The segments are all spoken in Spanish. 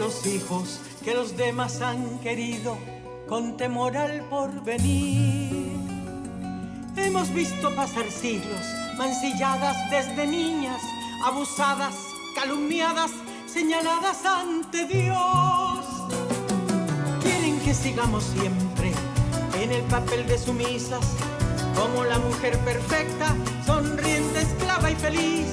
Los hijos que los demás han querido con temor al porvenir. Hemos visto pasar siglos, mancilladas desde niñas, abusadas, calumniadas, señaladas ante Dios. Quieren que sigamos siempre en el papel de sumisas, como la mujer perfecta, sonriente, esclava y feliz.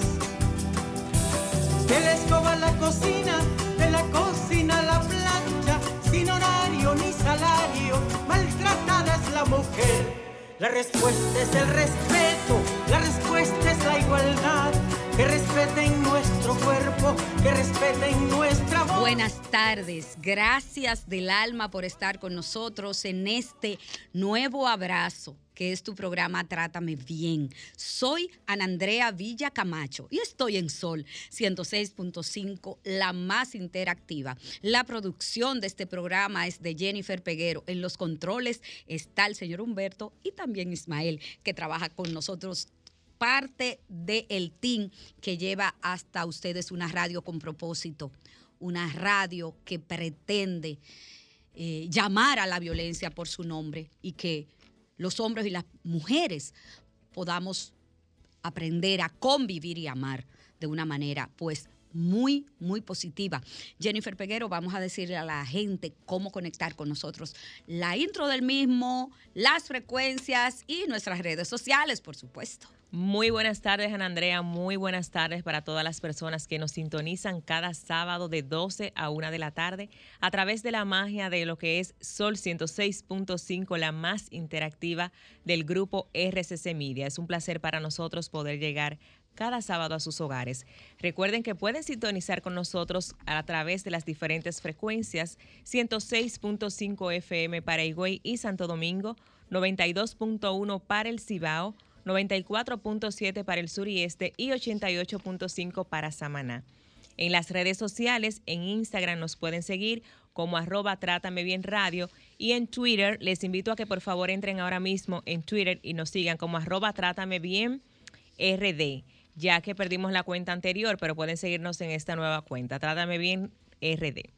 Que la escoba la cocina de la cocina a la plancha, sin horario ni salario, maltratada es la mujer. La respuesta es el respeto, la respuesta es la igualdad. Que respeten nuestro cuerpo, que respeten nuestra voz. Buenas tardes, gracias del alma por estar con nosotros en este nuevo abrazo que es tu programa Trátame Bien. Soy Ana Andrea Villa Camacho y estoy en Sol 106.5, la más interactiva. La producción de este programa es de Jennifer Peguero. En los controles está el señor Humberto y también Ismael, que trabaja con nosotros parte del team que lleva hasta ustedes una radio con propósito, una radio que pretende eh, llamar a la violencia por su nombre y que los hombres y las mujeres podamos aprender a convivir y amar de una manera pues muy, muy positiva. Jennifer Peguero, vamos a decirle a la gente cómo conectar con nosotros. La intro del mismo, las frecuencias y nuestras redes sociales, por supuesto. Muy buenas tardes, Ana Andrea. Muy buenas tardes para todas las personas que nos sintonizan cada sábado de 12 a 1 de la tarde a través de la magia de lo que es Sol 106.5, la más interactiva del grupo RCC Media. Es un placer para nosotros poder llegar cada sábado a sus hogares. Recuerden que pueden sintonizar con nosotros a través de las diferentes frecuencias 106.5 FM para Higüey y Santo Domingo, 92.1 para el Cibao, 94.7 para el sur y este y 88.5 para Samaná. En las redes sociales, en Instagram nos pueden seguir como arroba Trátame Bien Radio y en Twitter les invito a que por favor entren ahora mismo en Twitter y nos sigan como arroba Trátame Bien RD, ya que perdimos la cuenta anterior, pero pueden seguirnos en esta nueva cuenta, Trátame Bien RD.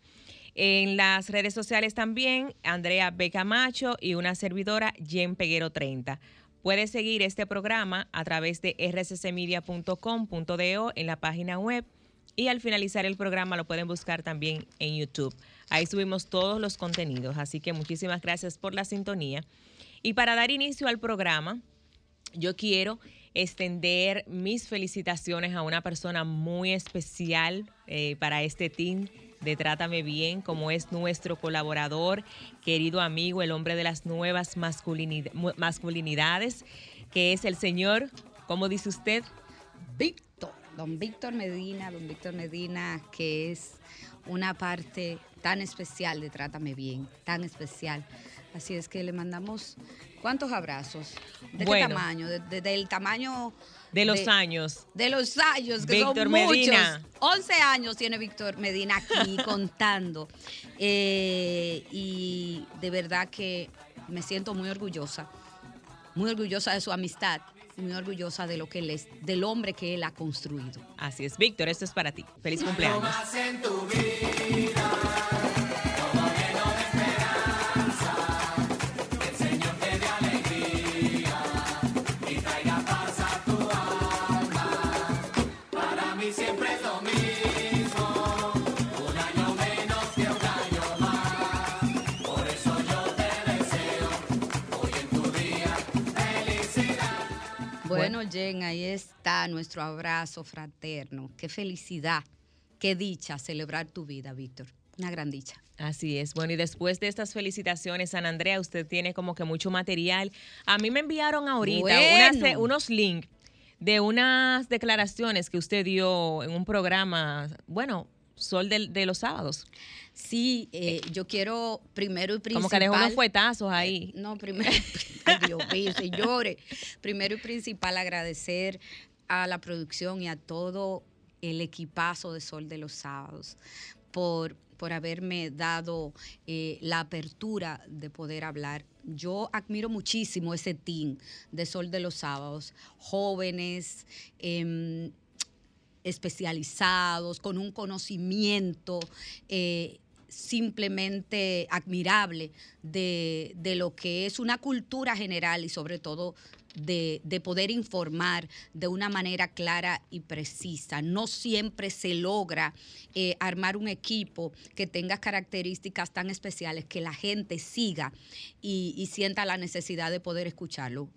En las redes sociales también, Andrea Becamacho y una servidora, Jen Peguero 30. Puedes seguir este programa a través de rccmedia.com.do en la página web y al finalizar el programa lo pueden buscar también en YouTube. Ahí subimos todos los contenidos, así que muchísimas gracias por la sintonía. Y para dar inicio al programa, yo quiero extender mis felicitaciones a una persona muy especial eh, para este team de Trátame Bien, como es nuestro colaborador, querido amigo, el hombre de las nuevas masculinidades, que es el señor, ¿cómo dice usted? Víctor, don Víctor Medina, don Víctor Medina, que es una parte tan especial de Trátame Bien, tan especial. Así es que le mandamos cuántos abrazos. ¿De qué tamaño? del tamaño de los años. De los años, que Víctor son Medina. 11 años tiene Víctor Medina aquí contando. Eh, y de verdad que me siento muy orgullosa, muy orgullosa de su amistad muy orgullosa de lo que él es, del hombre que él ha construido. Así es, Víctor, esto es para ti. Feliz cumpleaños. Bueno, Jen, ahí está nuestro abrazo fraterno. Qué felicidad, qué dicha celebrar tu vida, Víctor. Una gran dicha. Así es. Bueno, y después de estas felicitaciones, San Andrea, usted tiene como que mucho material. A mí me enviaron ahorita unos links de unas declaraciones que usted dio en un programa, bueno, Sol de, los sábados. Sí, eh, yo quiero primero y principal. Como que dejó unos fuetazos ahí. Eh, no, primero, ay Dios mío, señores. Primero y principal agradecer a la producción y a todo el equipazo de Sol de los sábados por, por haberme dado eh, la apertura de poder hablar. Yo admiro muchísimo ese team de Sol de los sábados, jóvenes. Em, especializados, con un conocimiento eh, simplemente admirable de, lo que es una cultura general y sobre todo de, poder informar de una manera clara y precisa. No siempre se logra eh, armar un equipo que tenga características tan especiales que la gente siga y, sienta la necesidad de poder escucharlo.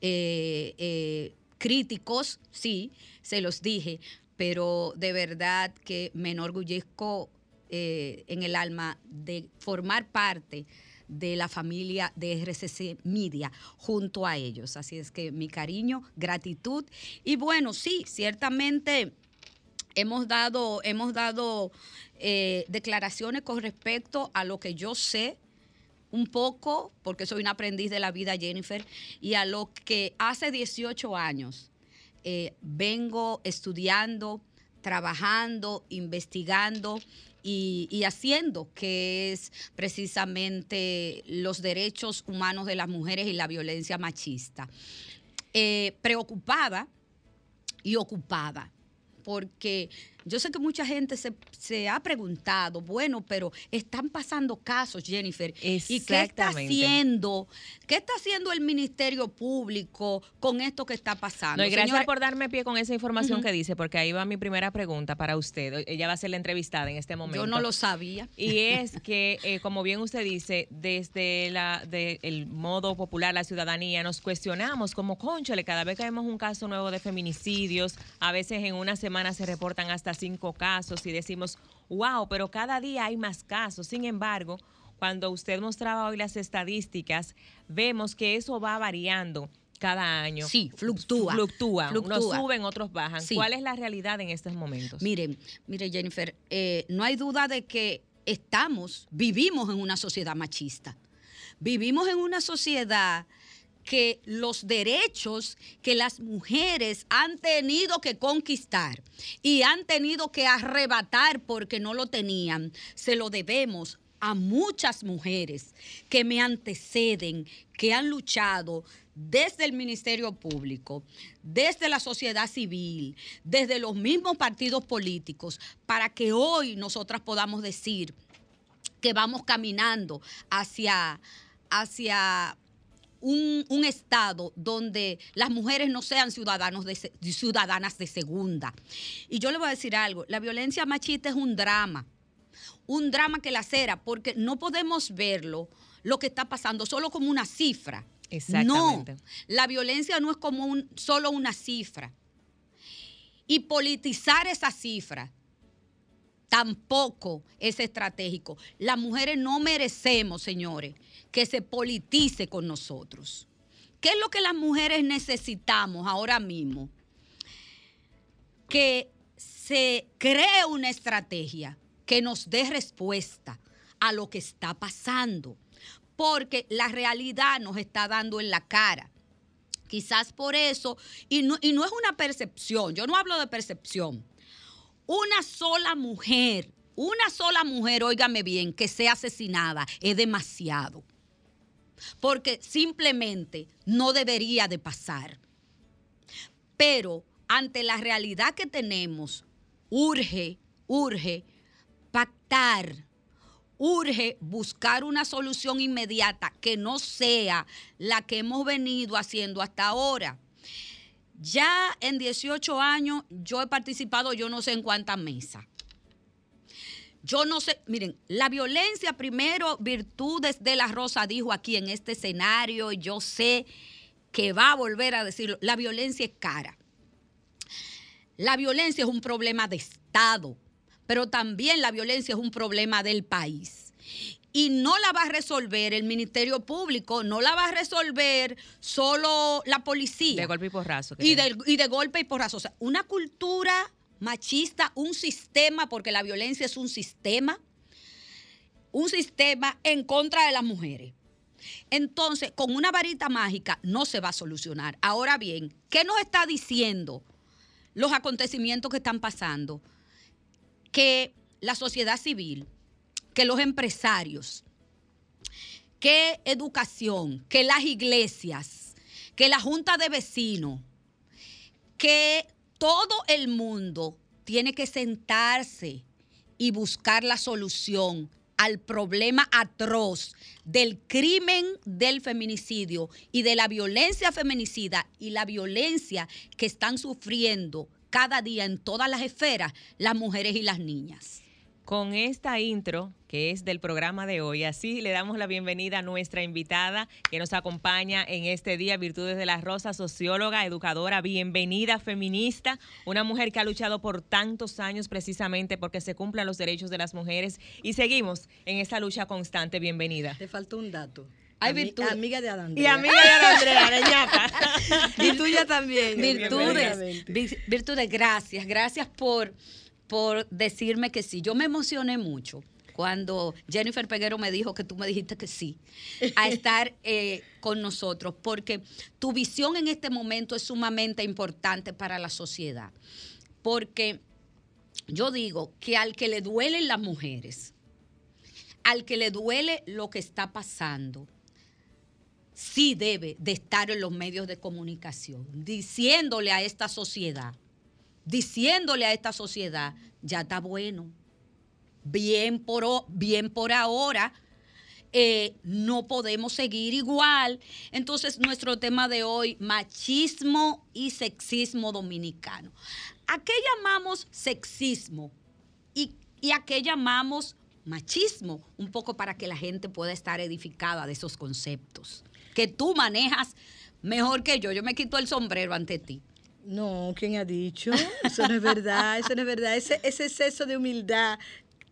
Eh, críticos, sí, se los dije, pero de verdad que me enorgullezco eh, en el alma de formar parte de la familia de RCC Media junto a ellos. Así es que mi cariño, gratitud. Y bueno, sí, ciertamente hemos dado, hemos dado eh, declaraciones con respecto a lo que yo sé un poco, porque soy un aprendiz de la vida, Jennifer, y a lo que hace 18 años eh, vengo estudiando, trabajando, investigando y, haciendo, que es precisamente los derechos humanos de las mujeres y la violencia machista. Eh, preocupada y ocupada, porque yo sé que mucha gente se, ha preguntado, bueno, pero están pasando casos, Jennifer. ¿Y qué está haciendo? ¿Qué está haciendo el Ministerio Público con esto que está pasando? No, y gracias por darme pie con esa información que dice, porque ahí va mi primera pregunta para usted. Ella va a ser la entrevistada en este momento. Yo no lo sabía. Y es que, eh, como bien usted dice, desde la, de el modo popular, la ciudadanía, nos cuestionamos como, conchole, cada vez que vemos un caso nuevo de feminicidios, a veces en una semana se reportan hasta cinco casos y decimos, wow, pero cada día hay más casos. Sin embargo, cuando usted mostraba hoy las estadísticas, vemos que eso va variando cada año. Sí, fluctúa. Fluctúa. Unos suben, otros bajan. ¿Cuál es la realidad en estos momentos? Miren, mire Jennifer, eh, no hay duda de que estamos, vivimos en una sociedad machista. Vivimos en una sociedad que los derechos que las mujeres han tenido que conquistar y han tenido que arrebatar porque no lo tenían, se lo debemos a muchas mujeres que me anteceden, que han luchado desde el Ministerio Público, desde la sociedad civil, desde los mismos partidos políticos, para que hoy nosotras podamos decir que vamos caminando hacia, hacia un, Estado donde las mujeres no sean ciudadanos de, ciudadanas de segunda. Y yo le voy a decir algo, la violencia machista es un drama, un drama que lacera, porque no podemos verlo, lo que está pasando, solo como una cifra. Exactamente. No, la violencia no es como un, solo una cifra. Y politizar esa cifra tampoco es estratégico. Las mujeres no merecemos, señores, que se politice con nosotros. ¿Qué es lo que las mujeres necesitamos ahora mismo? Que se cree una estrategia que nos dé respuesta a lo que está pasando, porque la realidad nos está dando en la cara. Quizás por eso, y no, y no es una percepción, yo no hablo de percepción, una sola mujer, una sola mujer, óigame bien, que sea asesinada es demasiado porque simplemente no debería de pasar. Pero ante la realidad que tenemos, urge, urge pactar, urge buscar una solución inmediata que no sea la que hemos venido haciendo hasta ahora. Ya en 18 años yo he participado yo no sé en cuántas mesas. Yo no sé, miren, la violencia primero, virtudes de la Rosa dijo aquí en este escenario, yo sé que va a volver a decirlo, la violencia es cara. La violencia es un problema de Estado, pero también la violencia es un problema del país. Y no la va a resolver el Ministerio Público, no la va a resolver solo la policía. De golpe y porrazo. Y de, y de golpe y porrazo. O sea, una cultura machista, un sistema, porque la violencia es un sistema, un sistema en contra de las mujeres. Entonces, con una varita mágica no se va a solucionar. Ahora bien, ¿qué nos está diciendo los acontecimientos que están pasando? Que la sociedad civil, que los empresarios, que educación, que las iglesias, que la junta de vecinos, que todo el mundo tiene que sentarse y buscar la solución al problema atroz del crimen del feminicidio y de la violencia feminicida y la violencia que están sufriendo cada día en todas las esferas las mujeres y las niñas. Con esta intro, que es del programa de hoy, así le damos la bienvenida a nuestra invitada que nos acompaña en este día, Virtudes de la Rosa, socióloga, educadora, bienvenida, feminista, una mujer que ha luchado por tantos años precisamente porque se cumplan los derechos de las mujeres y seguimos en esta lucha constante. Bienvenida. Te faltó un dato. Hay virtud. Amiga de Adán. Y amiga de Andrea, de y tuya también. Virtudes. Virtudes, gracias. Gracias por por decirme que sí. Yo me emocioné mucho cuando Jennifer Peguero me dijo que tú me dijiste que sí, a estar eh, con nosotros, porque tu visión en este momento es sumamente importante para la sociedad. Porque yo digo que al que le duelen las mujeres, al que le duele lo que está pasando, sí debe de estar en los medios de comunicación, diciéndole a esta sociedad diciéndole a esta sociedad, ya está bueno, bien por, bien por ahora, eh, no podemos seguir igual. Entonces, nuestro tema de hoy, machismo y sexismo dominicano. ¿A qué llamamos sexismo? ¿Y, y a qué llamamos machismo? Un poco para que la gente pueda estar edificada de esos conceptos que tú manejas mejor que yo. Yo me quito el sombrero ante ti. No, ¿quién ha dicho? Eso no es verdad, eso no es verdad. Ese, ese exceso de humildad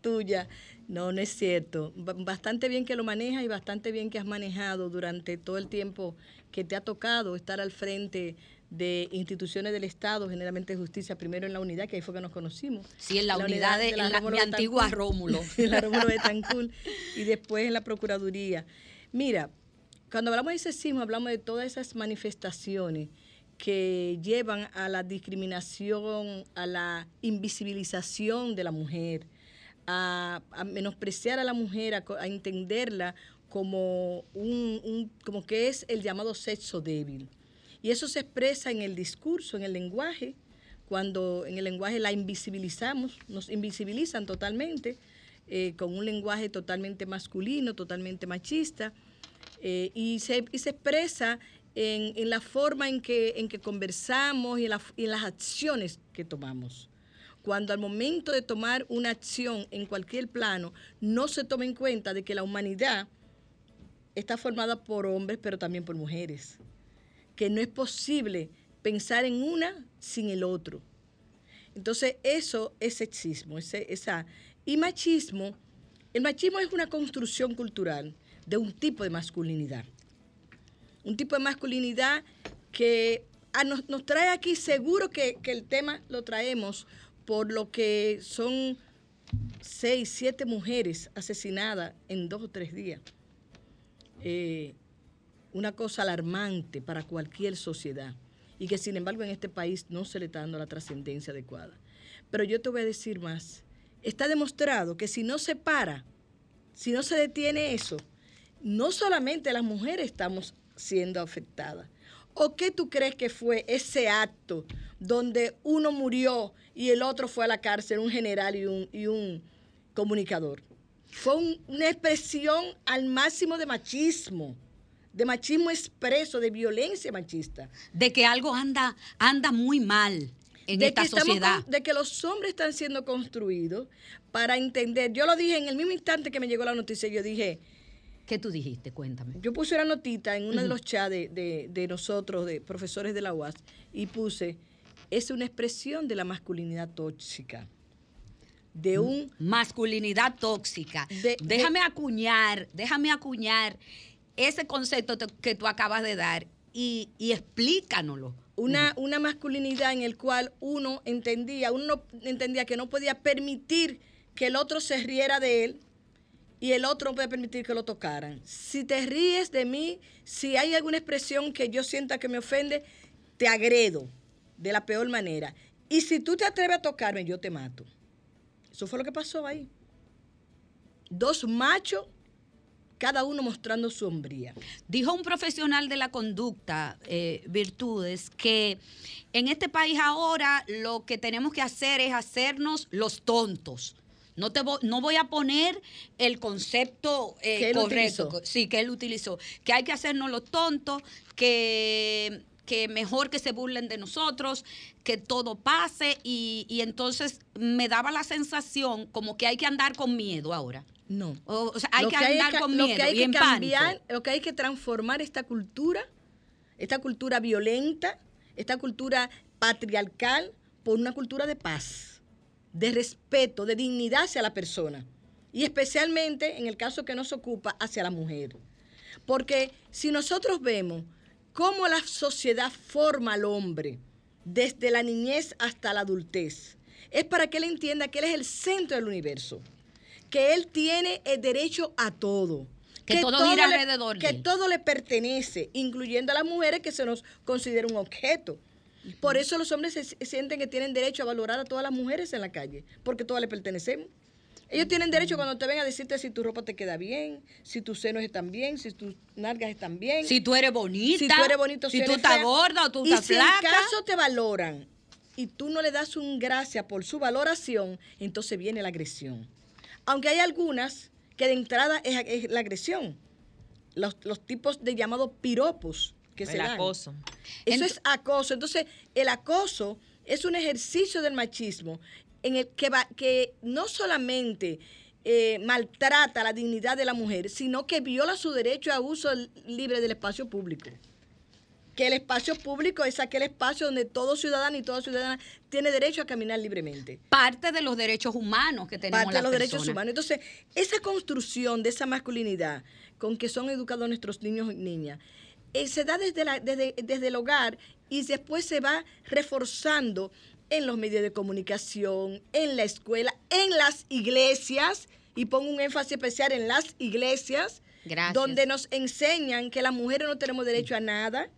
tuya. No, no es cierto. Bastante bien que lo manejas y bastante bien que has manejado durante todo el tiempo que te ha tocado estar al frente de instituciones del Estado, generalmente justicia, primero en la unidad, que ahí fue que nos conocimos. Sí, en la, unidad, de, la, mi antigua Rómulo. en la Rómulo de Tancul, y después en la Procuraduría. Mira, cuando hablamos de sexismo, hablamos de todas esas manifestaciones que llevan a la discriminación, a la invisibilización de la mujer, a, menospreciar a la mujer, a, entenderla como, un, como que es el llamado sexo débil. Y eso se expresa en el discurso, en el lenguaje, cuando en el lenguaje la invisibilizamos, nos invisibilizan totalmente, eh, con un lenguaje totalmente masculino, totalmente machista, eh, y, se, y se expresa en, la forma en que, en que conversamos y en, las acciones que tomamos. Cuando al momento de tomar una acción en cualquier plano no se toma en cuenta de que la humanidad está formada por hombres, pero también por mujeres. Que no es posible pensar en una sin el otro. Entonces, eso es sexismo. esa, y machismo, el machismo es una construcción cultural de un tipo de masculinidad un tipo de masculinidad que ah, nos, trae aquí, seguro que, el tema lo traemos por lo que son seis, siete mujeres asesinadas en dos o tres días. Eh, una cosa alarmante para cualquier sociedad y que sin embargo en este país no se le está dando la trascendencia adecuada. Pero yo te voy a decir más. Está demostrado que si no se para, si no se detiene eso, no solamente las mujeres estamos siendo afectada. ¿O qué tú crees que fue ese acto donde uno murió y el otro fue a la cárcel, un general y un, y un comunicador? Fue un- una expresión al máximo de machismo, de machismo expreso, de violencia machista. De que algo anda, anda muy mal en de esta que sociedad. de que los hombres están siendo construidos para entender. Yo lo dije en el mismo instante que me llegó la noticia, yo dije, ¿Qué tú dijiste? Cuéntame. yo puse una notita en uno de los chats de, de- de nosotros, de profesores de la UAS, y puse, es una expresión de la masculinidad tóxica, de un... Masculinidad tóxica. De- déjame acuñar, déjame acuñar ese concepto que tú acabas de dar y, y explícanoslo. Una, una masculinidad en el cual uno entendía, uno no entendía que no podía permitir que el otro se riera de él y el otro no puede permitir que lo tocaran. Si te ríes de mí, si hay alguna expresión que yo sienta que me ofende, te agredo de la peor manera. Y si tú te atreves a tocarme, yo te mato. Eso fue lo que pasó ahí. Dos machos, cada uno mostrando su hombría. Dijo un profesional de la conducta, eh, Virtudes, que en este país ahora lo que tenemos que hacer es hacernos los tontos. No, te vo- no voy a poner el concepto eh, Que correcto, utilizó. sí, que él utilizó, que hay que hacernos los tontos, que, que mejor que se burlen de nosotros, que todo pase y, y entonces me daba la sensación como que hay que andar con miedo ahora. No. O, o sea, hay Lo que hay andar que- con lo miedo que hay y que en cambiar, pánico. lo que hay que transformar esta cultura, esta cultura violenta, esta cultura patriarcal, por una cultura de paz, de respeto, de dignidad hacia la persona. Y especialmente en el caso que nos ocupa, hacia la mujer. Porque si nosotros vemos cómo la sociedad forma al hombre desde la niñez hasta la adultez, es para que él entienda que él es el centro del universo, que él tiene el derecho a todo. Que todo gira le- alrededor de Que él. todo le pertenece, incluyendo a las mujeres que se nos considera un objeto. Por eso los hombres se, sienten que tienen derecho a valorar a todas las mujeres en la calle, porque todas le pertenecemos. Ellos tienen derecho cuando te ven a decirte si tu ropa te queda bien, si tus senos están bien, si tus nalgas están bien. Si tú eres bonita, si tú eres bonito, si, tú estás gorda o tú y estás si flaca. en caso te valoran y tú no le das un gracias por su valoración, entonces viene la agresión. Aunque hay algunas que de entrada es, es la agresión. Los, los tipos de llamados piropos que se El dan. acoso. Eso Ent- es acoso. Entonces, el acoso es un ejercicio del machismo en el que, va, que no solamente eh, maltrata la dignidad de la mujer, sino que viola su derecho a uso libre del espacio público. Que el espacio público es aquel espacio donde todo ciudadano y toda ciudadana tiene derecho a caminar libremente Parte de los derechos humanos que tenemos parte de los derechos humanos. Entonces, esa construcción de esa masculinidad con que son educados nuestros niños y niñas, eh, se da desde, la- desde, desde el hogar y después se va reforzando en los medios de comunicación, en la escuela, en las iglesias, y pongo un énfasis especial en las iglesias, Gracias. donde nos enseñan que las mujeres no tenemos derecho a nada,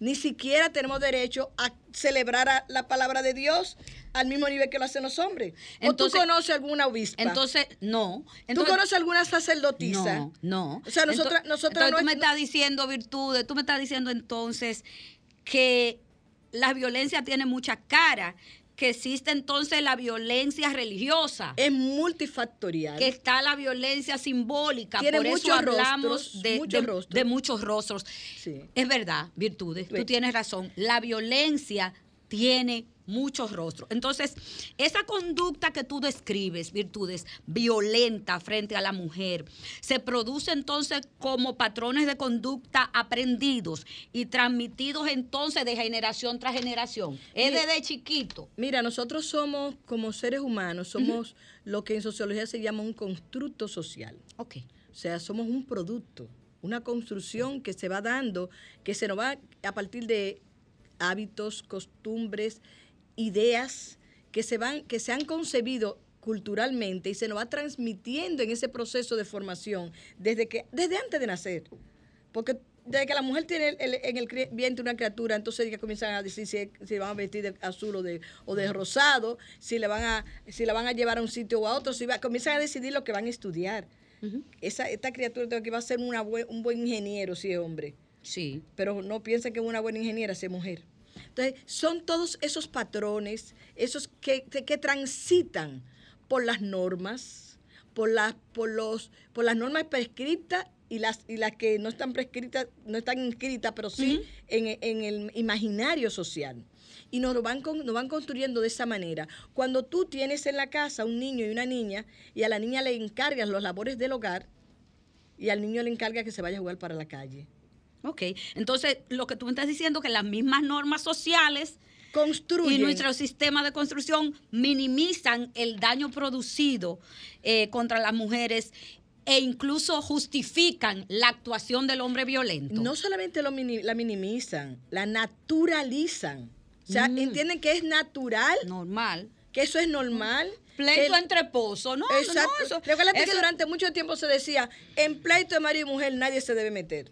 ni siquiera tenemos derecho a celebrar a la palabra de Dios al mismo nivel que lo hacen los hombres. ¿O Entonces- tú conoces alguna obispa? Entonces, no. ¿Tú Entonces, conoces alguna sacerdotisa? No, no. O sea, nosotras, Ento- nosotras entonces no tú me es- estás diciendo virtudes, tú me estás diciendo entonces que la violencia tiene muchas caras, que existe entonces la violencia religiosa, es multifactorial. que está la violencia simbólica, Tiene por eso hablamos rostros, de, muchos de- rostros. de muchos rostros. Sí. Es verdad, virtudes, tú Sí. tienes razón. La violencia tiene muchos rostros. Entonces, esa conducta que tú describes, virtudes, violenta frente a la mujer, se produce entonces como patrones de conducta aprendidos y transmitidos entonces de generación tras generación. Es desde chiquito. Mira, nosotros somos, como seres humanos, somos lo que en sociología se llama un constructo social. Ok. O sea, somos un producto, una construcción que se va dando, que se nos va a partir de hábitos, costumbres, ideas que se van, que se han concebido culturalmente y se nos va transmitiendo en ese proceso de formación desde que, desde antes de nacer. Porque desde que la mujer tiene el- el- en el vientre una criatura, entonces ya comienzan a decir si, si van a vestir de azul o de, o de rosado, si le van a, si la van a llevar a un sitio o a otro, si va- comienzan a decidir lo que van a estudiar. Esa, esta criatura tengo que va a ser una un buen ingeniero si es hombre. Sí. Pero no piensa que una buena ingeniera sea mujer. Entonces, son todos esos patrones, esos que, que, transitan por las normas, por las, por los, por las normas prescritas y las, y las que no están prescritas, no están inscritas, pero sí en, en el imaginario social y nos lo van, con- nos van construyendo de esa manera. Cuando tú tienes en la casa un niño y una niña y a la niña le encargas los labores del hogar y al niño le encarga que se vaya a jugar para la calle. Ok. Entonces, lo que tú me estás diciendo que las mismas normas sociales Construyen. y nuestro sistema de construcción minimizan el daño producido eh, contra las mujeres e incluso justifican la actuación del hombre violento. no solamente lo mini- la minimizan, la naturalizan. O sea, Mm. entienden que es natural, Normal. que eso es normal. Pleito que- entre esposos, ¿no? Exacto. no, eso- Recuérdate que eso- durante mucho tiempo se decía, en pleito de marido y mujer nadie se debe meter.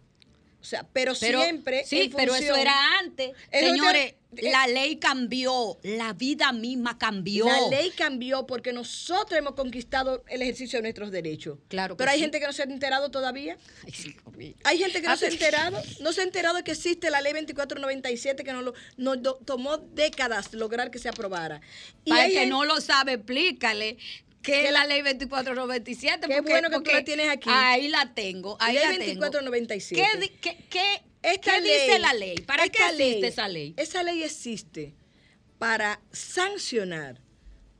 O sea, pero, pero, siempre. Sí, en pero eso era antes. Eso Señores, la ley cambió, la vida misma cambió. La ley cambió porque nosotros hemos conquistado el ejercicio de nuestros derechos. Claro que Pero hay sí. gente que no se ha enterado todavía. Ay, sí, conmigo. Hay gente que no Ah, se ha enterado. No se ha enterado de que existe la ley 2497 que nos, lo- nos do- tomó décadas lograr que se aprobara. Y Para el que gente- no lo sabe, explícale que la ley 2497. Qué bueno que tú la tienes aquí. Ahí la tengo, ahí Ley la tengo. 2497. ¿Qué, di- qué, qué- Esta qué dice ley- la ley? ¿Para qué existe ley- esa ley? Esa ley existe para sancionar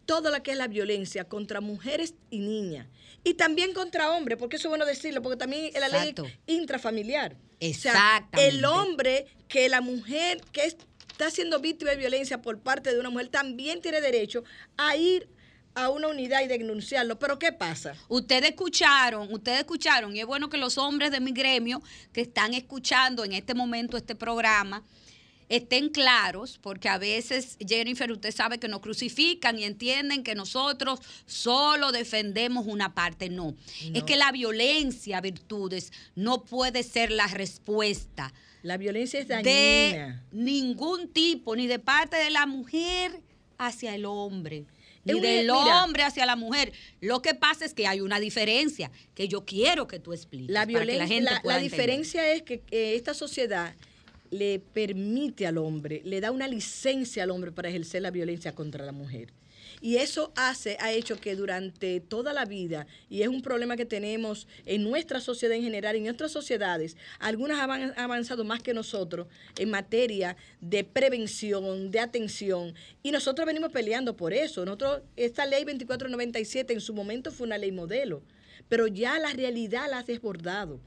toda la que es la violencia contra mujeres y niñas. Y también contra hombres, porque eso es bueno decirlo, porque también es la ley Exacto. intrafamiliar. O sea, Exactamente. el hombre que la mujer que está siendo víctima de violencia por parte de una mujer también tiene derecho a ir a una unidad y denunciarlo. Pero ¿qué pasa? Ustedes escucharon, ustedes escucharon, y es bueno que los hombres de mi gremio que están escuchando en este momento este programa estén claros, porque a veces, Jennifer, usted sabe que nos crucifican y entienden que nosotros solo defendemos una parte. No, es que la violencia, virtudes, no puede ser la respuesta La violencia es de dañina. ningún tipo, ni de parte de la mujer hacia el hombre, ni del mira. hombre hacia la mujer. Lo que pasa es que hay una diferencia que yo quiero que tú expliques. La para que violencia, la gente la, pueda la diferencia es que, que esta sociedad le permite al hombre, le da una licencia al hombre para ejercer la violencia contra la mujer. Y eso hace, ha hecho que durante toda la vida, y es un problema que tenemos en nuestra sociedad en general, en nuestras sociedades, algunas han avanzado más que nosotros en materia de prevención, de atención, y nosotros venimos peleando por eso. Nosotros, esta ley 2497 en su momento fue una ley modelo, pero ya la realidad la ha desbordado.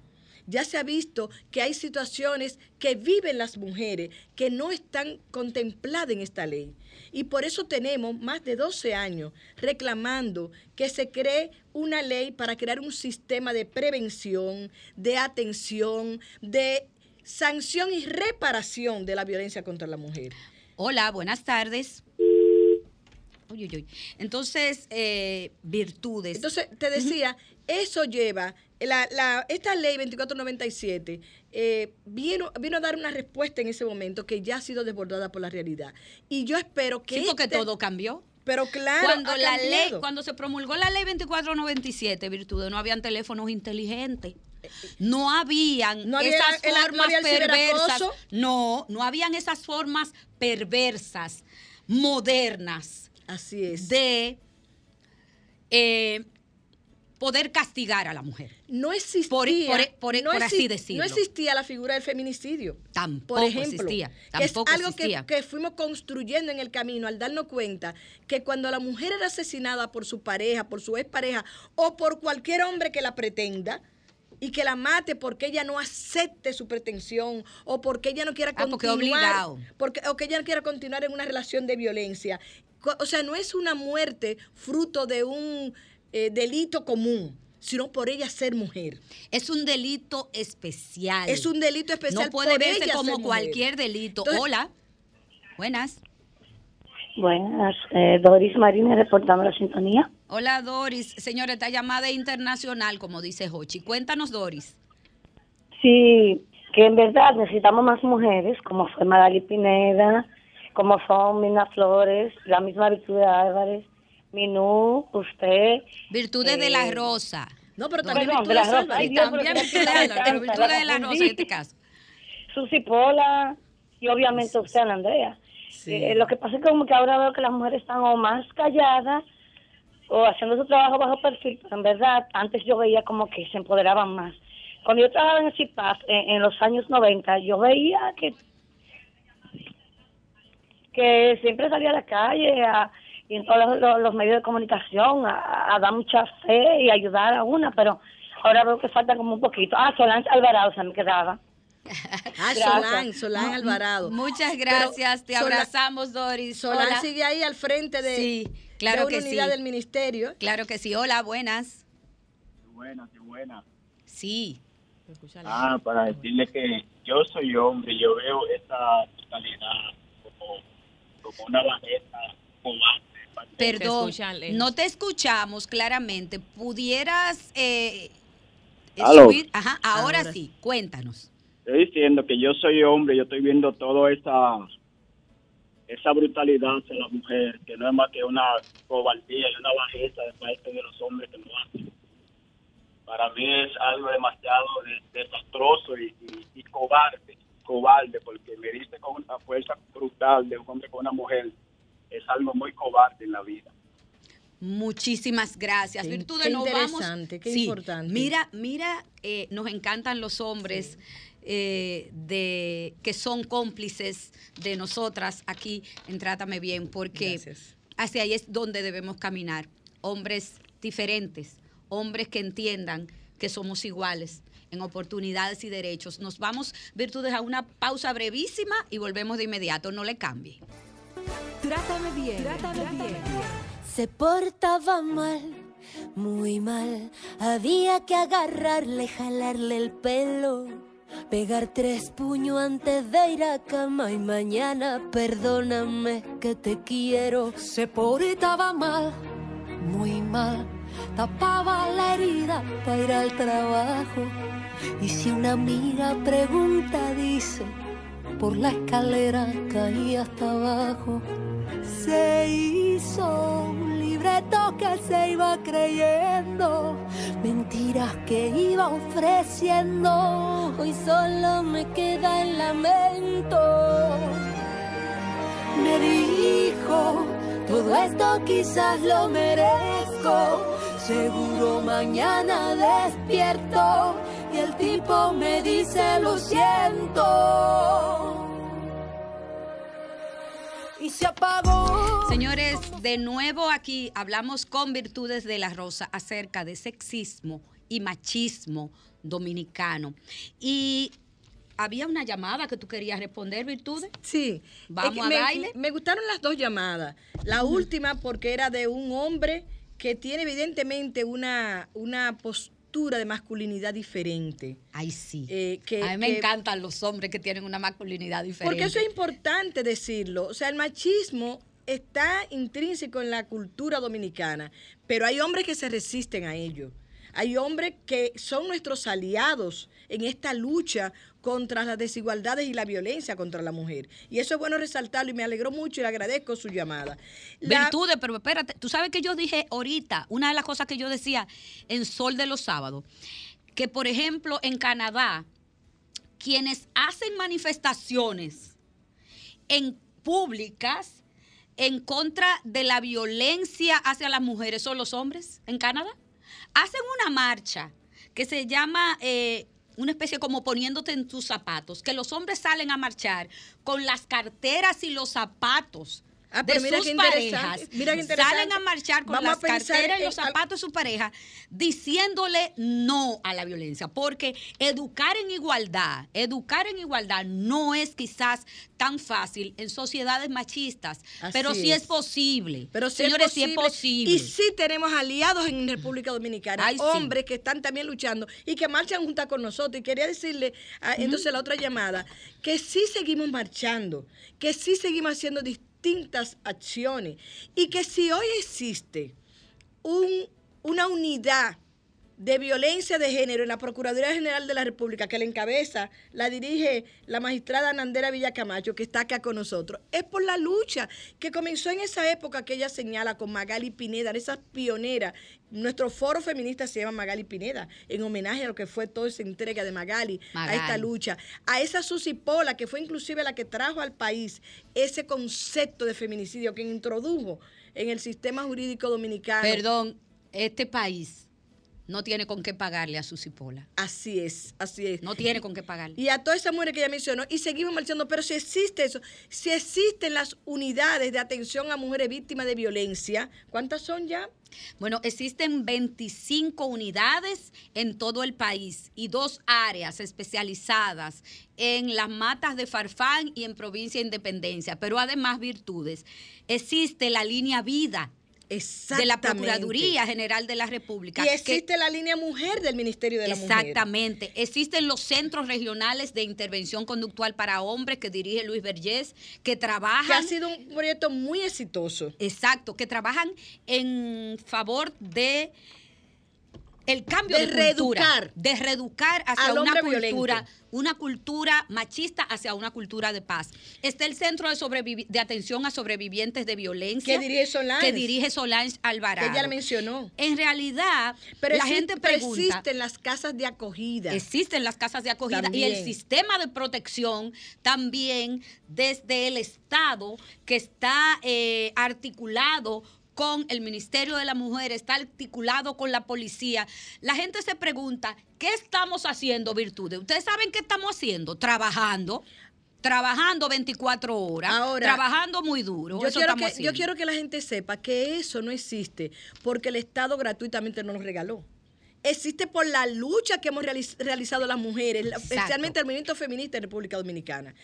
Ya se ha visto que hay situaciones que viven las mujeres que no están contempladas en esta ley. Y por eso tenemos más de 12 años reclamando que se cree una ley para crear un sistema de prevención, de atención, de sanción y reparación de la violencia contra la mujer. Hola, buenas tardes. Uy, uy, uy. Entonces, eh, virtudes. Entonces, te decía, eso lleva, la, la- esta ley 2497 eh, vino, vino a dar una respuesta en ese momento que ya ha sido desbordada por la realidad. Y yo espero que... sí, porque este- todo cambió. Pero claro, cuando la ley, cuando se promulgó la ley 2497, virtudes, no habían teléfonos inteligentes. No habían No había esas no formas el perversas. No, no habían esas formas perversas, modernas, Así es. de eh, poder castigar a la mujer. no existía, por- por- por- no por así exi- decirlo. No existía la figura del feminicidio. Tampoco por ejemplo, existía. es algo existía. Que, que fuimos construyendo en el camino al darnos cuenta que cuando la mujer era asesinada por su pareja, por su expareja o por cualquier hombre que la pretenda y que la mate porque ella no acepte su pretensión o porque ella no quiera Ah, porque continuar obligado. porque o que ella no quiera continuar en una relación de violencia. O sea, no es una muerte fruto de un eh, delito común, sino por ella ser mujer. Es un delito especial. Es un delito especial No puede por verse ella como ser mujer. cualquier delito. Entonces- Hola. Buenas. Buenas, eh, Doris Marínez reportando la sintonía. Hola, Doris. Señora, esta llamada internacional, como dice Hochi. Cuéntanos, Doris. Sí, que en verdad necesitamos más mujeres, como fue Magali Pineda, como son Mina Flores, la misma Virtud de Álvarez, Minú, usted. Virtudes de la Eh, Rosa. No, pero también Virtudes de la Rosa. Ay, Dios, También pero virtudes de pero virtudes la de la Rosa en este caso. Susi Pola y obviamente usted, Ana Andrea. Eh, lo que pasa es que como que ahora veo que las mujeres están o más calladas o haciendo su trabajo bajo perfil, pero en verdad antes yo veía como que se empoderaban más. Cuando yo trabajaba en el CIPAF en, los años 90, yo veía que que siempre salía a la calle y en todos los, medios de comunicación a, dar mucha fe y ayudar a una, pero ahora veo que falta como un poquito. Ah, Solange Alvarado se me quedaba. Ah, Solán, Solán Alvarado. Muchas gracias, te abrazamos, Doris. Solán sigue ahí al frente de, sí, claro que unidad del ministerio. Claro que sí. Hola, buenas. Qué buena, qué buena. Sí. Ah, para decirle que yo soy hombre, yo veo esta totalidad como, como una bajeza cobarde. Perdón, no te escuchamos claramente. ¿Pudieras eh, subir? Ajá, ahora, sí, cuéntanos. Estoy diciendo que yo soy hombre, yo estoy viendo toda esa esa brutalidad hacia la mujer, que no es más que una cobardía y una bajeza de parte de los hombres que lo hacen. Para mí es algo demasiado desastroso y, cobarde, cobarde, porque me dice con una fuerza brutal de un hombre con una mujer, es algo muy cobarde en la vida. Muchísimas gracias. Virtudes, nos vamos. Qué importante. Mira, mira, eh, nos encantan los hombres. Eh, de que son cómplices de nosotras aquí en Trátame Bien, porque hacia ahí es donde debemos caminar. Hombres diferentes, hombres que entiendan que somos iguales en oportunidades y derechos. Nos vamos, virtudes, a una pausa brevísima y volvemos de inmediato. No le cambie. Trátame bien, trátame bien. Se portaba mal, muy mal. Había que agarrarle, jalarle el pelo Pegar tres puños antes de ir a cama y mañana perdóname que te quiero. Se portaba mal, muy mal. Tapaba la herida para ir al trabajo. Y si una amiga pregunta, dice, por la escalera caí hasta abajo. Se hizo libreto que se iba creyendo, mentiras que iba ofreciendo. Hoy solo me queda el lamento. Me dijo, todo esto quizás lo merezco. Seguro mañana despierto y el tipo me dice lo siento y se apagó. Señores, de nuevo aquí hablamos con Virtudes de la Rosa acerca de sexismo y machismo dominicano. Y había una llamada que tú querías responder, Virtudes. Sí. Vamos a me, Me gustaron las dos llamadas. La última porque era de un hombre que tiene evidentemente una, una postura de masculinidad diferente. Ay, sí. Eh, que, a mí me encantan los hombres que tienen una masculinidad diferente. Porque eso es importante decirlo. O sea, el machismo está intrínseco en la cultura dominicana, pero hay hombres que se resisten a ello. Hay hombres que son nuestros aliados en esta lucha contra las desigualdades y la violencia contra la mujer. Y eso es bueno resaltarlo y me alegró mucho y le agradezco su llamada. Virtudes, pero espérate, tú sabes que yo dije ahorita, una de las cosas que yo decía en Sol de los Sábados, que por ejemplo en Canadá, quienes hacen manifestaciones en públicas en contra de la violencia hacia las mujeres son los hombres en Canadá hacen una marcha que se llama eh, una especie como poniéndote en tus zapatos, que los hombres salen a marchar con las carteras y los zapatos Ah, de sus parejas. Salen a marchar con las carteras y los zapatos de su pareja diciéndole no a la violencia, porque educar en igualdad, educar en igualdad no es quizás tan fácil en sociedades machistas, pero sí es, posible. Pero Señores, sí es posible. Y sí tenemos aliados en República Dominicana, Hay hombres que están también luchando y que marchan junto con nosotros. Y quería decirle, entonces la otra llamada, que sí seguimos marchando, que sí seguimos haciendo distintos distintas acciones. Y que si hoy existe un, una unidad de violencia de género en la Procuraduría General de la República, que la encabeza, la dirige la magistrada Nandera Villacamacho, que está acá con nosotros, es por la lucha que comenzó en esa época que ella señala con Magali Pineda, esas pioneras. Nuestro foro feminista se llama Magali Pineda, en homenaje a lo que fue toda esa entrega de Magali, a esta Magali. lucha. A esa Susi Pola, que fue inclusive la que trajo al país ese concepto de feminicidio que introdujo en el sistema jurídico dominicano. Perdón, este país no tiene con qué pagarle a Susi Pola. Así es, así es. No tiene con qué pagarle. Y a todas esas mujeres que ella mencionó, y seguimos marchando, pero si existe eso, si existen las unidades de atención a mujeres víctimas de violencia, ¿cuántas son ya? Bueno, existen 25 unidades en todo el país y dos áreas especializadas en las matas de Farfán y en Provincia de Independencia, pero además virtudes. Existe la línea vida de la. Procuraduría General de la República. Y que- existe la línea mujer del Ministerio de la Mujer. Exactamente. Existen los centros regionales de intervención conductual para hombres que dirige Luis Vergés, que trabajan. Que ha sido un proyecto muy exitoso. Exacto, que trabajan en favor de el cambio De de, cultura, reeducar de reeducar hacia una cultura, violento. una cultura machista hacia una cultura de paz. Está el Centro de, Atención a Sobrevivientes de Violencia Que dirige Solange. que dirige Solange Alvarado. Que la mencionó. En realidad, Pero la gente pero pregunta, existen las casas de acogida. Existen las casas de acogida También. y el sistema de protección también desde el Estado que está eh, articulado con el Ministerio de la Mujer, está articulado con la policía. La gente se pregunta, ¿qué estamos haciendo, Virtudes? ¿Ustedes saben qué estamos haciendo? Trabajando. Trabajando 24 horas, Ahora, trabajando muy duro. Yo eso quiero, que, yo quiero que la gente sepa que eso no existe porque el Estado gratuitamente no nos regaló. Existe por la lucha que hemos realiz- realizado las mujeres, Exacto. especialmente el movimiento feminista en República Dominicana,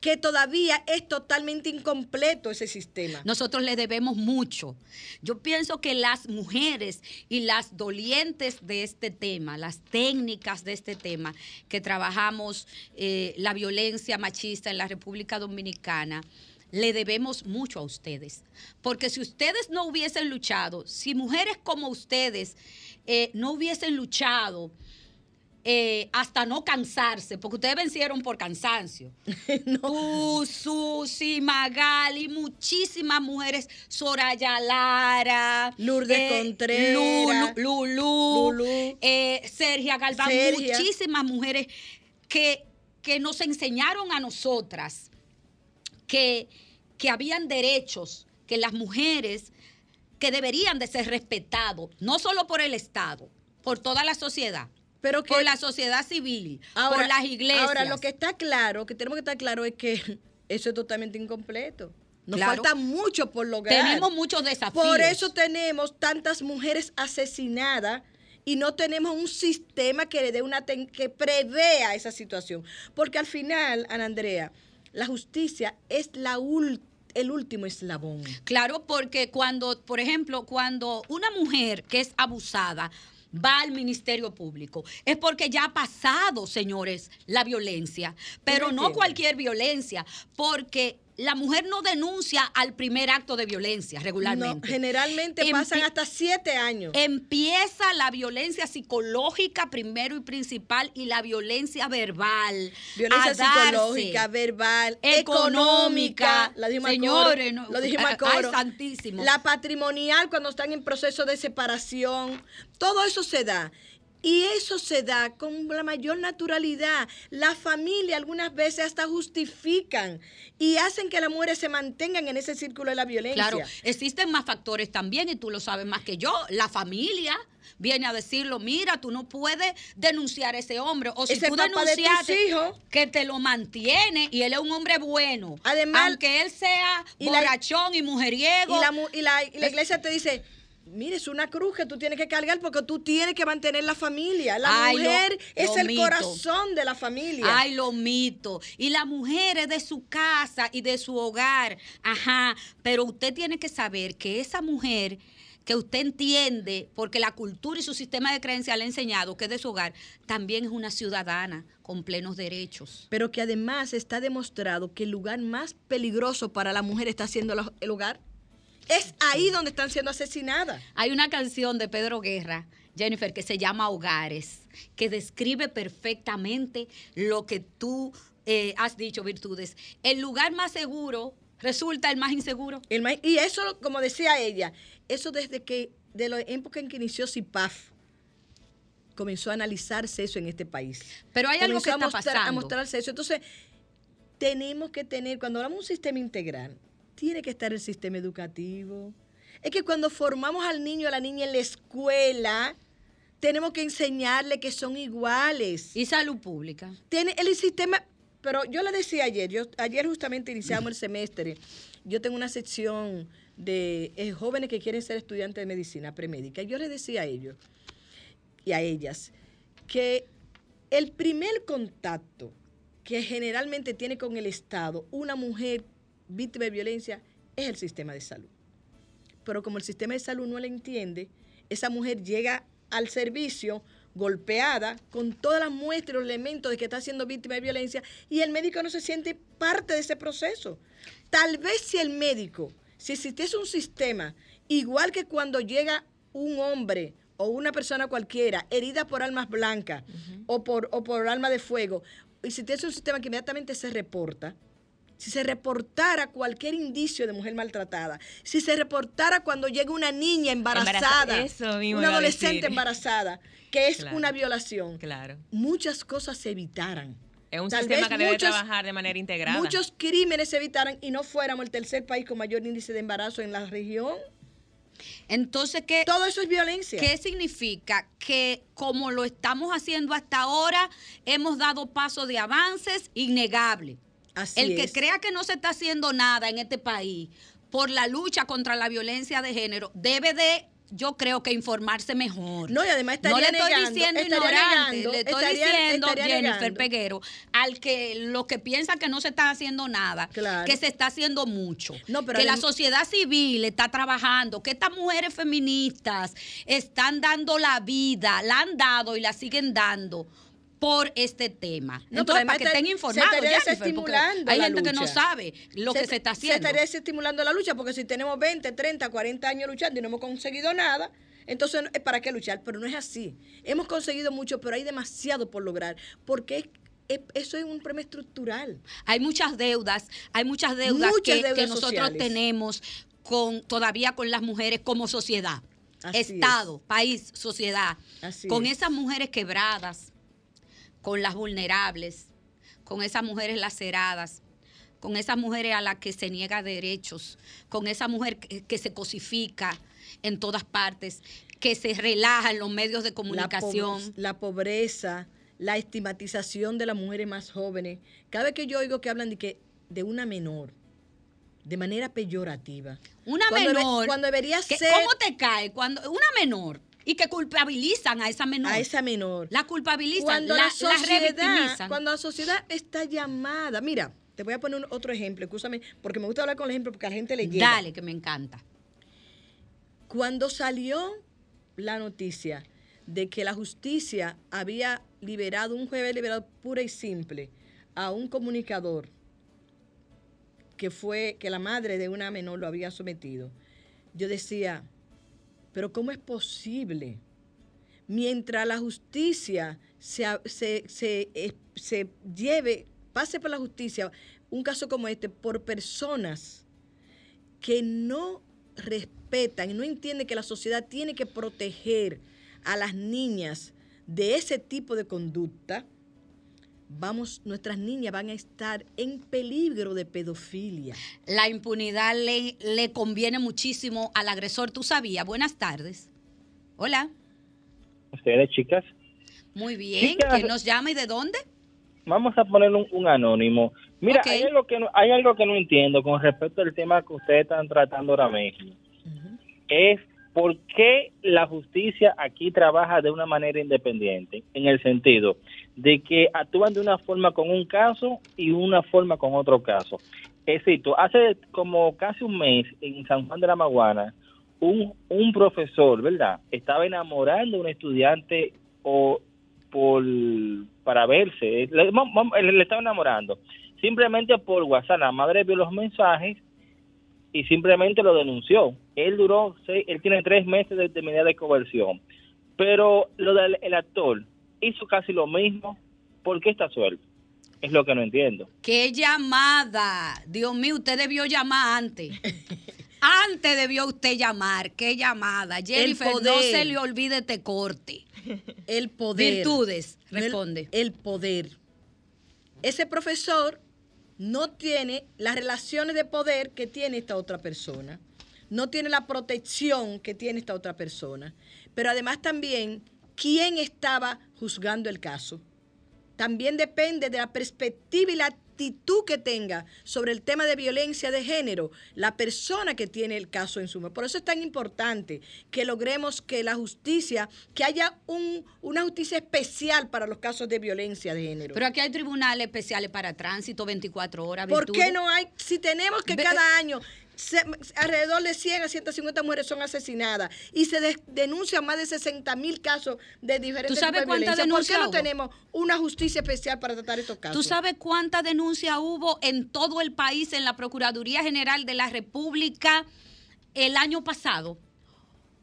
que todavía es totalmente incompleto ese sistema. Nosotros le debemos mucho. Yo pienso que las mujeres y las dolientes de este tema, las técnicas de este tema, que trabajamos eh, la violencia machista en la República Dominicana, le debemos mucho a ustedes. Porque si ustedes no hubiesen luchado, si mujeres como ustedes eh, no hubiesen luchado, eh, hasta no cansarse, porque ustedes vencieron por cansancio. Tú, Susi, Magali, muchísimas mujeres, Soraya Lara, Lourdes Contreras, Lulu, Lulu, Lulú. eh, Sergia Galván, Sergia. muchísimas mujeres que, que nos enseñaron a nosotras que, que habían derechos, que las mujeres que deberían de ser respetados, no solo por el Estado, por toda la sociedad, Pero que por la sociedad civil, por las iglesias. Ahora, lo que está claro, que tenemos que estar claro es que eso es totalmente incompleto. Nos Claro. falta mucho por lograr. Tenemos muchos desafíos. Por eso tenemos tantas mujeres asesinadas y no tenemos un sistema que le dé una que prevea esa situación. Porque al final, Ana Andrea, la justicia es la ul- el último eslabón. Claro, porque cuando, por ejemplo, cuando una mujer que es abusada va al Ministerio Público, es porque ya ha pasado, señores, la violencia, pero no cualquier violencia, porque la mujer no denuncia al primer acto de violencia No, regularmente. generalmente Empie- pasan hasta siete años. Empieza la violencia psicológica primero y principal y la violencia verbal. Violencia psicológica, verbal, económica. la Señores, no, lo dijimos ay, coro. santísimo. La patrimonial cuando están en proceso de separación, todo eso se da. Y eso se da con la mayor naturalidad. La familia algunas veces hasta justifican y hacen que las mujeres se mantengan en ese círculo de la violencia. Claro, existen más factores también y tú lo sabes más que yo. La familia viene a decirlo, mira, tú no puedes denunciar a ese hombre. O si Ese tú de denunciaste hijos. que te lo mantiene y él es un hombre bueno. Además- aunque él sea y la- borrachón y mujeriego. Y la, mu- y la- y la iglesia te dice, mire, es una cruz que tú tienes que cargar porque tú tienes que mantener la familia. La Ay, lo- mujer es lo el mito. corazón de la familia. Ay, lo mito. Y la mujer es de su casa y de su hogar. Ajá. Pero usted tiene que saber que esa mujer que usted entiende, porque la cultura y su sistema de creencia le ha enseñado que es de su hogar, también es una ciudadana con plenos derechos. Pero que además está demostrado que el lugar más peligroso para la mujer está siendo el hogar. Es ahí donde están siendo asesinadas. Hay una canción de Pedro Guerra, Jennifer, que se llama Hogares, que describe perfectamente lo que tú eh, has dicho, Virtudes. El lugar más seguro resulta el más inseguro. El más- y eso, como decía ella, eso desde que, de la época en que inició CIPAF, comenzó a analizarse eso en este país. Pero hay algo que está a mostrar- A pasando. mostrarse eso. Entonces, tenemos que tener, cuando hablamos de un sistema integral, tiene que estar el sistema educativo. Es que cuando formamos al niño o a la niña en la escuela, tenemos que enseñarle que son iguales. Y salud pública. Tiene el sistema, pero yo le decía ayer, yo ayer justamente iniciamos el semestre. Yo tengo una sección de eh, jóvenes que quieren ser estudiantes de medicina premédica. Yo les decía a ellos y a ellas que el primer contacto que generalmente tiene con el Estado una mujer víctima de violencia es el sistema de salud. Pero como el sistema de salud no la entiende, esa mujer llega al servicio golpeada con todas las muestras y los elementos de que está siendo víctima de violencia y el médico no se siente parte de ese proceso. Tal vez si el médico, si existiese un sistema igual que cuando llega un hombre o una persona cualquiera herida por armas blancas o, por, o por arma de fuego, y si existiese un sistema que inmediatamente se reporta, si se reportara cualquier indicio de mujer maltratada, si se reportara cuando llega una niña embarazada, Embaraza- una adolescente embarazada, que es Claro. una violación, Claro. muchas cosas se evitaran. Es un Tal sistema que debe muchos- trabajar de manera integrada. Muchos crímenes se evitaran y no fuéramos el tercer país con mayor índice de embarazo en la región. Entonces, ¿qué, Todo eso es violencia. ¿qué significa? Que como lo estamos haciendo hasta ahora, hemos dado paso de avances innegables. Así El que es. crea que no se está haciendo nada en este país por la lucha contra la violencia de género debe de, yo creo que informarse mejor. No, y además no le estaría estoy negando- diciendo estaría ignorante, negando- le estoy estaría- diciendo, estaría Jennifer negando. Peguero, al que lo que piensa que no se está haciendo nada, Claro. que se está haciendo mucho, No, pero que la sociedad civil está trabajando, que estas mujeres feministas están dando la vida, la han dado y la siguen dando por este tema. No, Entonces, para que te- estén se informados, estaría Jennifer, porque desestimulando hay gente que no sabe lo que se está haciendo. Se estaría estimulando la lucha porque si tenemos 20, 30, 40 años luchando y no hemos conseguido nada, entonces no- ¿para qué luchar? Pero no es así. Hemos conseguido mucho, pero hay demasiado por lograr porque es- es- eso es un problema estructural. Hay muchas deudas, hay muchas deudas, Muchas que, deudas que nosotros sociales. tenemos con todavía con las mujeres como sociedad. Así Estado, país, sociedad. Así con es. esas mujeres quebradas, con las vulnerables, con esas mujeres laceradas, con esas mujeres a las que se niega derechos, con esa mujer que, que se cosifica en todas partes, que se relaja en los medios de comunicación. la pobreza, la estigmatización de las mujeres más jóvenes. Cada vez que yo oigo que hablan de que de una menor, de manera peyorativa. Una Cuando debe- menor. cuando debería que- ser- ¿Cómo te cae? Cuando una menor y que culpabilizan a esa menor. a esa menor. La culpabilizan, cuando la, sociedad, cuando la sociedad está llamada, mira, te voy a poner un- otro ejemplo, escúchame, porque me gusta hablar con el ejemplo porque a la gente le llega. Dale, que me encanta. Cuando salió la noticia de que la justicia había liberado, un juez liberado pura y simple a un comunicador que fue, que la madre de una menor lo había sometido, yo decía, pero ¿cómo es posible? Mientras la justicia se, se, se, se lleve, pase por la justicia un caso como este por personas que no respetan y no entienden que la sociedad tiene que proteger a las niñas de ese tipo de conducta, vamos, nuestras niñas van a estar en peligro de pedofilia. La impunidad le, le conviene muchísimo al agresor. ¿Tú sabías? Buenas tardes. Hola. Ustedes, chicas, Muy bien. Chicas. ¿Quién nos llama y de dónde? vamos a poner un, un anónimo. Mira, Ok. hay, algo que no, hay algo que no entiendo con respecto al tema que ustedes están tratando ahora mismo. Es por qué la justicia aquí trabaja de una manera independiente, en el sentido de que actúan de una forma con un caso y una forma con otro caso. Es cierto, hace como casi un mes en San Juan de la Maguana, un, un profesor, ¿verdad? Estaba enamorando a un estudiante o por para verse, le, le- le estaba enamorando. Simplemente por WhatsApp, la madre vio los mensajes y simplemente lo denunció. Él duró, seis, él tiene tres meses de, de medida de coerción. Pero lo del el actor hizo casi lo mismo. ¿Por qué está suelto? Es lo que no entiendo. ¡Qué llamada! Dios mío, usted debió llamar antes. antes debió usted llamar. ¡Qué llamada! Jennifer, no se le olvide este corte. El poder. Virtudes, el- responde. El, poder. Ese profesor no tiene las relaciones de poder que tiene esta otra persona. No tiene la protección que tiene esta otra persona. Pero además también, ¿quién estaba juzgando el caso? También depende de la perspectiva y la actitud que tenga sobre el tema de violencia de género la persona que tiene el caso en suma. Por eso es tan importante que logremos que la justicia, que haya un- una justicia especial para los casos de violencia de género. Pero aquí hay tribunales especiales para tránsito 24 horas. ¿Por Virtudes. qué no hay? Si tenemos que cada año se- alrededor de 100 a 150 mujeres son asesinadas y se de- denuncian más de 60 mil casos de diferentes ¿Tú sabes tipos de violencia, ¿por qué no hubo? tenemos una justicia especial para tratar estos casos? ¿Tú sabes cuánta denuncia hubo en todo el país en la Procuraduría General de la República el año pasado?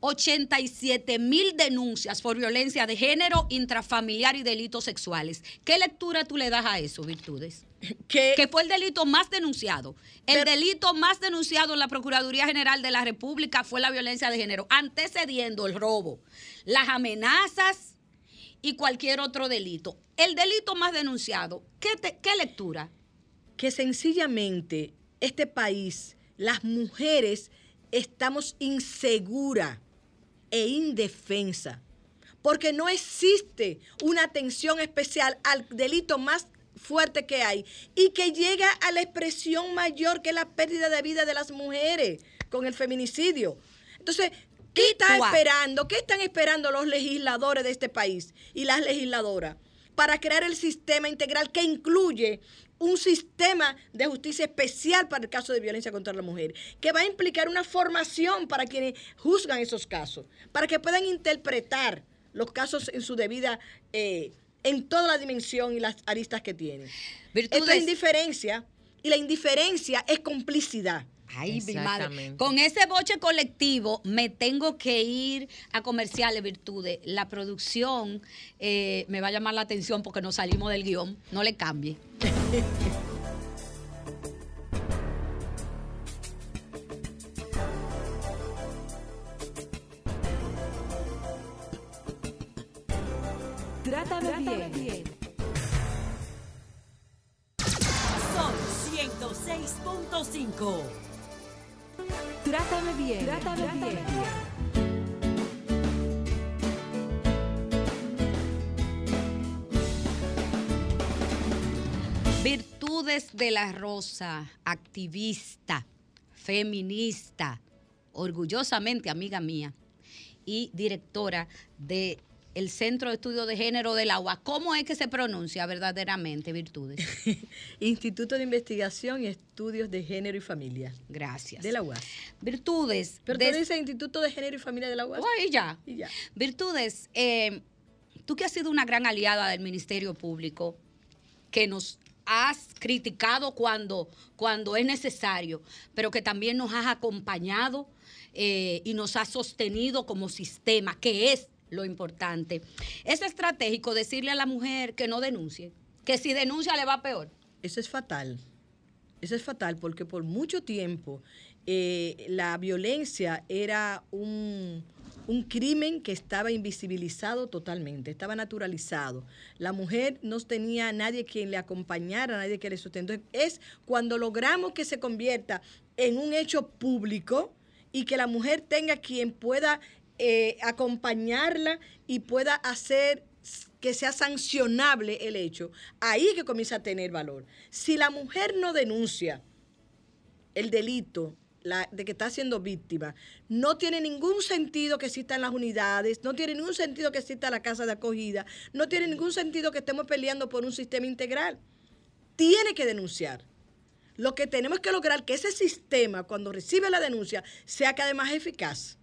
87 mil denuncias por violencia de género, intrafamiliar y delitos sexuales. ¿Qué lectura tú le das a eso, Virtudes? Que, fue el delito más denunciado. El Pero- delito más denunciado en la Procuraduría General de la República fue la violencia de género, antecediendo el robo, las amenazas y cualquier otro delito. El delito más denunciado, ¿qué, te- qué lectura? que sencillamente este país, las mujeres, estamos inseguras e indefensa, porque no existe una atención especial al delito más fuerte que hay y que llega a la expresión mayor que es la pérdida de vida de las mujeres con el feminicidio. Entonces, ¿qué está esperando? ¿Qué están esperando los legisladores de este país y las legisladoras para crear el sistema integral que incluye un sistema de justicia especial para el caso de violencia contra la mujer, que va a implicar una formación para quienes juzgan esos casos, para que puedan interpretar los casos en su debida, eh, en toda la dimensión y las aristas que tienen. Esto Virtudes- es indiferencia y la indiferencia es complicidad. Ay, mi madre. Con ese boche colectivo me tengo que ir a comerciales virtudes. La producción eh, me va a llamar la atención porque nos salimos del guion. No le cambie. Trátame, bien. Son 106.5. Trátame bien. Trátame, bien. Virtudes de la Rosa, activista, feminista, orgullosamente amiga mía y directora de el Centro de Estudio de Género del Agua. ¿Cómo es que se pronuncia verdaderamente Virtudes? Instituto de Investigación y Estudios de Género y Familia Gracias. de la UAS. Virtudes. Pero de- tú dices Instituto de Género y Familia de la UAS. Oh, y ya. Y ya. Virtudes, eh, tú que has sido una gran aliada del Ministerio Público, que nos has criticado cuando, cuando es necesario, pero que también nos has acompañado eh, y nos has sostenido como sistema, que es lo importante. Es estratégico decirle a la mujer que no denuncie, que si denuncia le va peor. Eso es fatal. Eso es fatal porque por mucho tiempo eh, la violencia era un, un crimen que estaba invisibilizado totalmente, estaba naturalizado. La mujer no tenía a nadie quien le acompañara, nadie que le sustentó. Es cuando logramos que se convierta en un hecho público y que la mujer tenga quien pueda eh, acompañarla y pueda hacer que sea sancionable el hecho, ahí que comienza a tener valor. Si la mujer no denuncia el delito de que está siendo víctima, no tiene ningún sentido que existan las unidades, no tiene ningún sentido que exista la casa de acogida, no tiene ningún sentido que estemos peleando por un sistema integral. Tiene que denunciar. Lo que tenemos que lograr que ese sistema, cuando recibe la denuncia, sea cada vez más eficaz.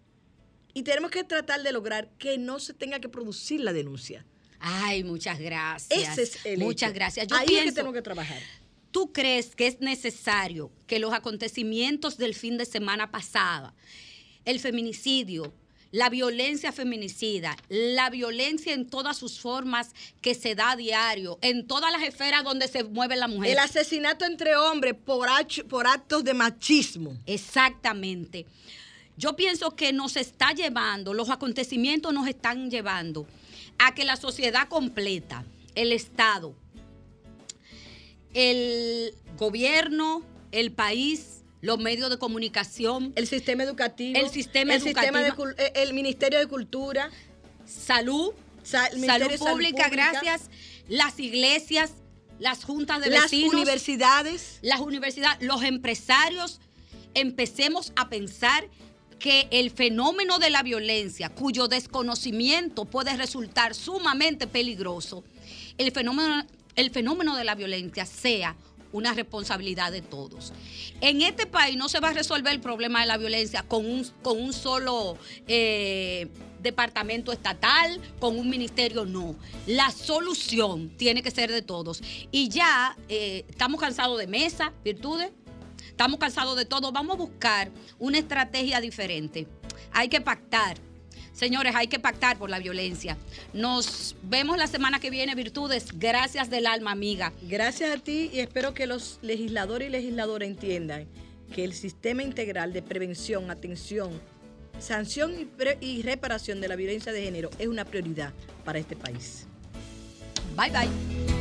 Y tenemos que tratar de lograr que no se tenga que producir la denuncia. Ay, muchas gracias. Ese es el Muchas hecho. gracias. Yo Ahí es que pienso- tenemos que trabajar. ¿Tú crees que es necesario que los acontecimientos del fin de semana pasada, el feminicidio, la violencia feminicida, la violencia en todas sus formas que se da a diario, en todas las esferas donde se mueve la mujer. El asesinato entre hombres por, por actos de machismo. Exactamente. Yo pienso que nos está llevando, los acontecimientos nos están llevando a que la sociedad completa, el Estado, el gobierno, el país, los medios de comunicación, El sistema educativo. el sistema el sistema de educativo, eh, el Ministerio de Cultura. salud, Sa- salud de Salud pública, Pública. gracias, las iglesias, las juntas de Las vecinos, universidades. las universidades, los empresarios, empecemos a pensar que el fenómeno de la violencia, cuyo desconocimiento puede resultar sumamente peligroso, el fenómeno, el fenómeno de la violencia sea una responsabilidad de todos. En este país no se va a resolver el problema de la violencia con un, con un solo eh, departamento estatal, con un ministerio, no. La solución tiene que ser de todos. Y ya eh, estamos cansados de mesa, virtudes, estamos cansados de todo. Vamos a buscar una estrategia diferente. Hay que pactar. Señores, hay que pactar por la violencia. Nos vemos la semana que viene, Virtudes. Gracias del alma, amiga. Gracias a ti y espero que los legisladores y legisladoras entiendan que el sistema integral de prevención, atención, sanción y, pre- y reparación de la violencia de género es una prioridad para este país. Bye, bye.